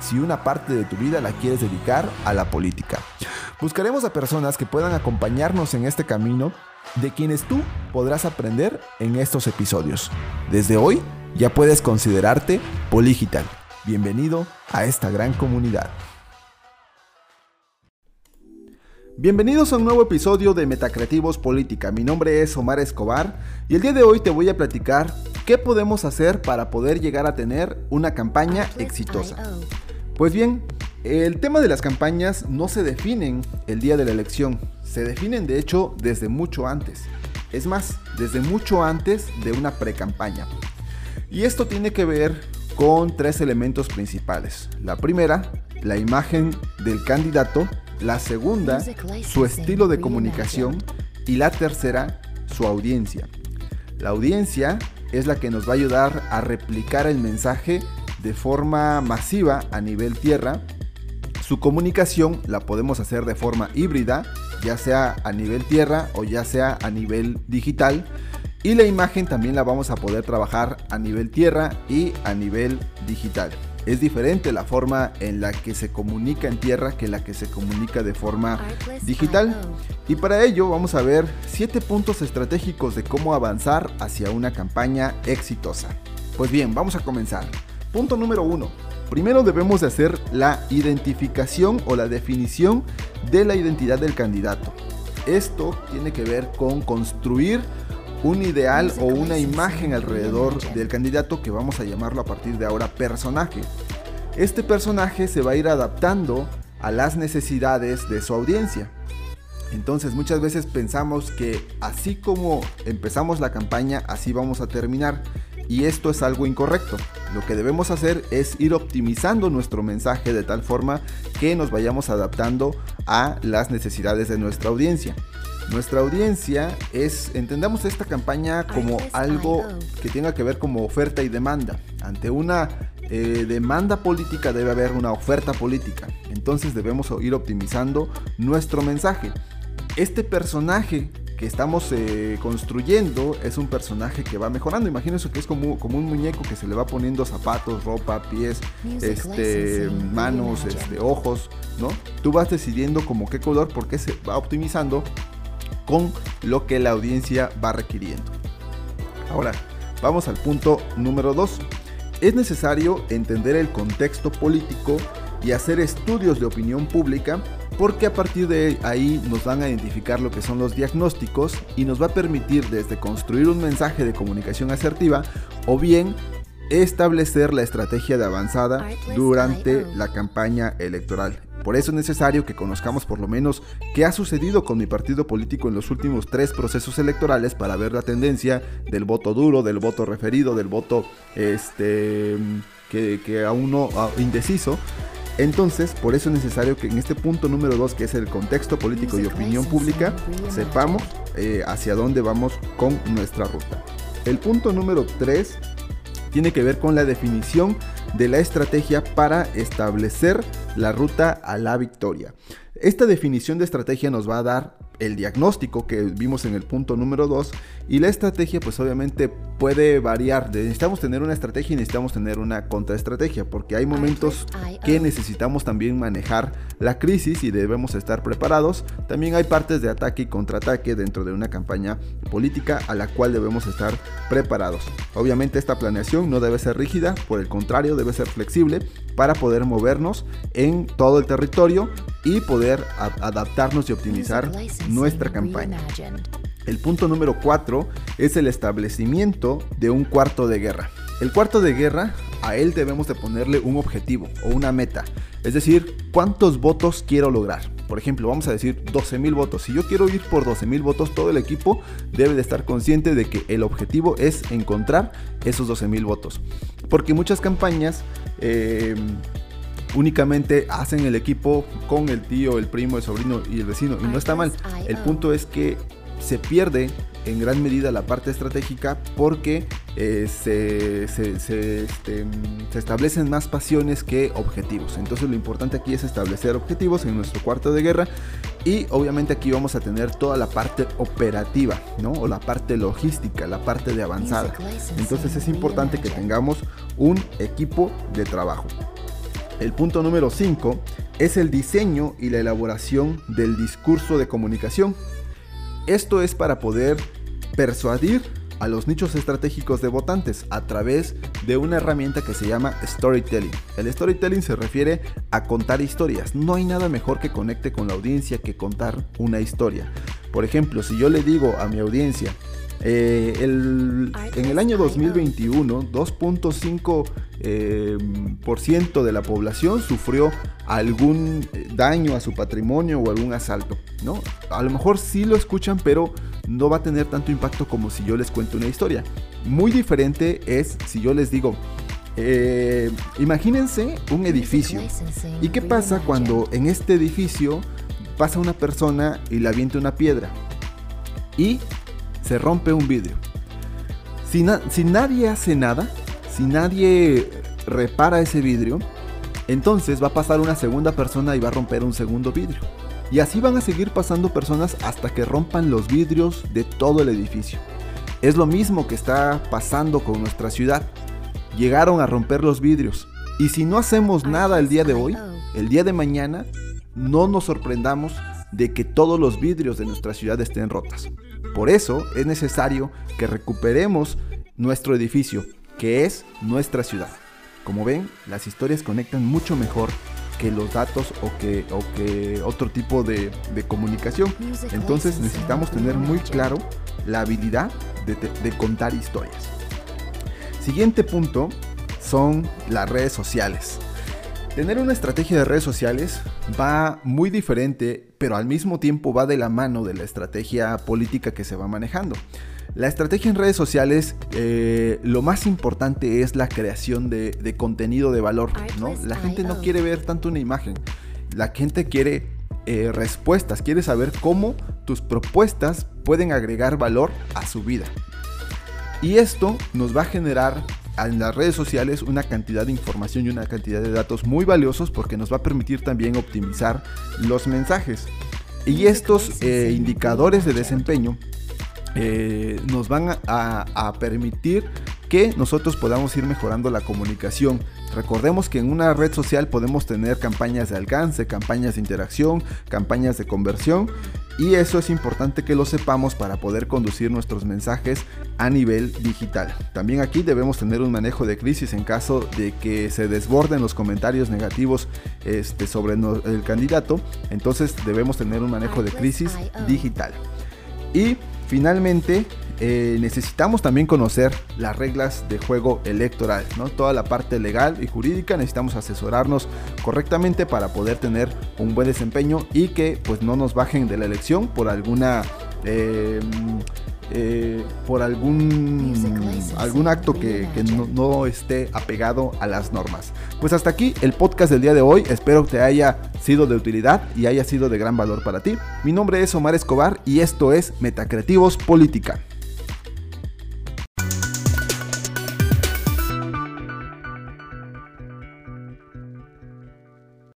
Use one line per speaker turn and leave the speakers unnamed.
si una parte de tu vida la quieres dedicar a la política. Buscaremos a personas que puedan acompañarnos en este camino de quienes tú podrás aprender en estos episodios. Desde hoy ya puedes considerarte Poligital. Bienvenido a esta gran comunidad. Bienvenidos a un nuevo episodio de Metacreativos Política. Mi nombre es Omar Escobar y el día de hoy te voy a platicar qué podemos hacer para poder llegar a tener una campaña exitosa. Pues bien, el tema de las campañas no se definen el día de la elección, se definen de hecho desde mucho antes. Es más, desde mucho antes de una pre-campaña. Y esto tiene que ver con tres elementos principales. La primera, la imagen del candidato la segunda, su estilo de comunicación. Y la tercera, su audiencia. La audiencia es la que nos va a ayudar a replicar el mensaje de forma masiva a nivel tierra. Su comunicación la podemos hacer de forma híbrida, ya sea a nivel tierra o ya sea a nivel digital. Y la imagen también la vamos a poder trabajar a nivel tierra y a nivel digital. Es diferente la forma en la que se comunica en tierra que la que se comunica de forma digital. Y para ello vamos a ver 7 puntos estratégicos de cómo avanzar hacia una campaña exitosa. Pues bien, vamos a comenzar. Punto número 1. Primero debemos de hacer la identificación o la definición de la identidad del candidato. Esto tiene que ver con construir un ideal o una imagen alrededor del candidato que vamos a llamarlo a partir de ahora personaje. Este personaje se va a ir adaptando a las necesidades de su audiencia. Entonces muchas veces pensamos que así como empezamos la campaña, así vamos a terminar. Y esto es algo incorrecto. Lo que debemos hacer es ir optimizando nuestro mensaje de tal forma que nos vayamos adaptando a las necesidades de nuestra audiencia. Nuestra audiencia es, entendamos esta campaña como algo que tenga que ver como oferta y demanda. Ante una eh, demanda política debe haber una oferta política. Entonces debemos ir optimizando nuestro mensaje. Este personaje que estamos eh, construyendo es un personaje que va mejorando. Imagínense que es como, como un muñeco que se le va poniendo zapatos, ropa, pies, este, manos, este, ojos, ¿no? Tú vas decidiendo como qué color porque se va optimizando con lo que la audiencia va requiriendo. Ahora, vamos al punto número 2. Es necesario entender el contexto político y hacer estudios de opinión pública porque a partir de ahí nos van a identificar lo que son los diagnósticos y nos va a permitir desde construir un mensaje de comunicación asertiva o bien establecer la estrategia de avanzada durante la campaña electoral. Por eso es necesario que conozcamos por lo menos qué ha sucedido con mi partido político en los últimos tres procesos electorales para ver la tendencia del voto duro, del voto referido, del voto este, que, aún no indeciso. Entonces, por eso es necesario que en este punto número dos, que es el contexto político y opinión pública, sepamos eh, hacia dónde vamos con nuestra ruta. El punto número 3 tiene que ver con la definición de la estrategia para establecer la ruta a la victoria. Esta definición de estrategia nos va a dar el diagnóstico que vimos en el punto número 2 y la estrategia pues obviamente puede variar. Necesitamos tener una estrategia y necesitamos tener una contraestrategia porque hay momentos que necesitamos también manejar la crisis y debemos estar preparados. También hay partes de ataque y contraataque dentro de una campaña política a la cual debemos estar preparados. Obviamente esta planeación no debe ser rígida, por el contrario debe ser flexible para poder movernos en todo el territorio y poder adaptarnos y optimizar nuestra campaña. El punto número 4 es el establecimiento de un cuarto de guerra. El cuarto de guerra, a él debemos de ponerle un objetivo o una meta. Es decir, ¿cuántos votos quiero lograr? Por ejemplo, vamos a decir 12.000 votos. Si yo quiero ir por 12.000 votos, todo el equipo debe de estar consciente de que el objetivo es encontrar esos 12.000 votos. Porque muchas campañas... Eh, únicamente hacen el equipo con el tío, el primo, el sobrino y el vecino. Y no está mal. El punto es que se pierde en gran medida la parte estratégica porque eh, se, este, se, establecen más pasiones que objetivos. Entonces lo importante aquí es establecer objetivos en nuestro cuarto de guerra y obviamente aquí vamos a tener toda la parte operativa, ¿no? O la parte logística, la parte de avanzada. Entonces es importante que tengamos un equipo de trabajo. El punto número 5 es el diseño y la elaboración del discurso de comunicación. Esto es para poder persuadir a los nichos estratégicos de votantes a través de una herramienta que se llama storytelling. El storytelling se refiere a contar historias. No hay nada mejor que conecte con la audiencia que contar una historia. Por ejemplo, si yo le digo a mi audiencia, eh, en el año 2021, 2.5% eh, de la población sufrió algún eh, daño a su patrimonio o algún asalto. ¿no? A lo mejor sí lo escuchan, pero no va a tener tanto impacto como si yo les cuento una historia. Muy diferente es si yo les digo, imagínense un edificio. ¿Y qué pasa cuando en este edificio pasa una persona y le avienta una piedra? Y se rompe un vidrio. Si, si nadie hace nada, si nadie repara ese vidrio, entonces va a pasar una segunda persona y va a romper un segundo vidrio. Y así van a seguir pasando personas hasta que rompan los vidrios de todo el edificio. Es lo mismo que está pasando con nuestra ciudad. Llegaron a romper los vidrios. Y si no hacemos nada el día de hoy, el día de mañana, no nos sorprendamos de que todos los vidrios de nuestra ciudad estén rotas. Por eso es necesario que recuperemos nuestro edificio, que es nuestra ciudad. Como ven, las historias conectan mucho mejor que los datos o que, o que otro tipo de, comunicación. Entonces necesitamos tener muy claro la habilidad de contar historias. Siguiente punto son las redes sociales. Tener una estrategia de redes sociales va muy diferente, pero al mismo tiempo va de la mano de la estrategia política que se va manejando. La estrategia en redes sociales, eh, lo más importante es la creación de, contenido de valor. ¿no? La gente no quiere ver tanto una imagen, la gente quiere eh, respuestas, quiere saber cómo tus propuestas pueden agregar valor a su vida. Y esto nos va a generar en las redes sociales una cantidad de información y una cantidad de datos muy valiosos porque nos va a permitir también optimizar los mensajes. Y estos eh, indicadores de desempeño eh, nos van a, permitir que nosotros podamos ir mejorando la comunicación. Recordemos que en una red social podemos tener campañas de alcance, campañas de interacción, campañas de conversión y eso es importante que lo sepamos para poder conducir nuestros mensajes a nivel digital. También aquí debemos tener un manejo de crisis en caso de que se desborden los comentarios negativos este, sobre el candidato. Entonces debemos tener un manejo de crisis digital. Y finalmente eh, necesitamos también conocer las reglas de juego electoral, ¿no? Toda la parte legal y jurídica necesitamos asesorarnos correctamente para poder tener un buen desempeño y que pues no nos bajen de la elección por alguna eh, eh, por algún, algún acto que, no, esté apegado a las normas. Pues hasta aquí el podcast del día de hoy. Espero que te haya sido de utilidad y haya sido de gran valor para ti. Mi nombre es Omar Escobar y esto es Metacreativos Política.